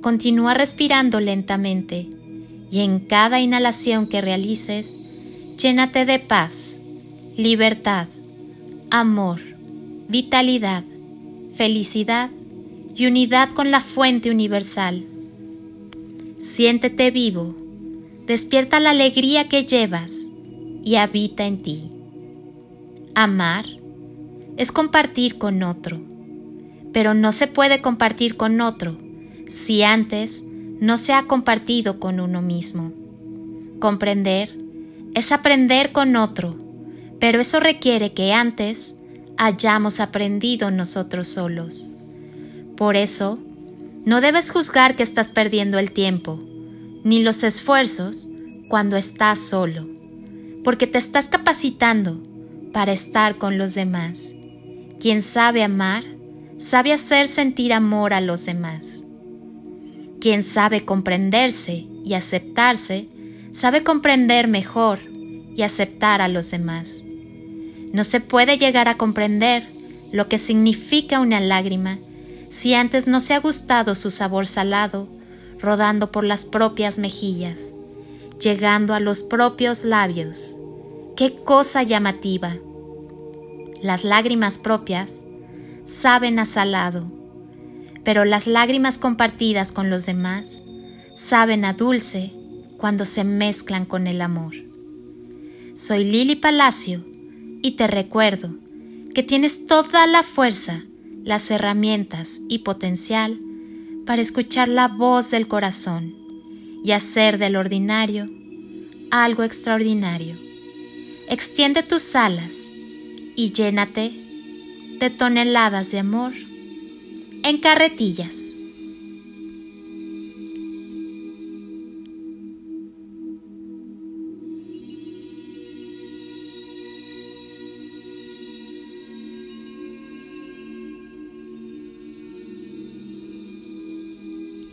Continúa respirando lentamente y en cada inhalación que realices, llénate de paz, libertad, amor, vitalidad, felicidad y unidad con la fuente universal. Siéntete vivo, despierta la alegría que llevas y habita en ti. Amar es compartir con otro, pero no se puede compartir con otro si antes no se ha compartido con uno mismo. Comprender es aprender con otro, pero eso requiere que antes hayamos aprendido nosotros solos. Por eso, no debes juzgar que estás perdiendo el tiempo, ni los esfuerzos cuando estás solo, porque te estás capacitando para estar con los demás. Quien sabe amar, sabe hacer sentir amor a los demás. Quien sabe comprenderse y aceptarse, sabe comprender mejor y aceptar a los demás. No se puede llegar a comprender lo que significa una lágrima si antes no se ha gustado su sabor salado, rodando por las propias mejillas, llegando a los propios labios. ¡Qué cosa llamativa! Las lágrimas propias saben a salado pero las lágrimas compartidas con los demás saben a dulce cuando se mezclan con el amor. Soy Lili Palacio y te recuerdo que tienes toda la fuerza, las herramientas y potencial para escuchar la voz del corazón y hacer del ordinario algo extraordinario. Extiende tus alas y llénate de toneladas de amor en carretillas.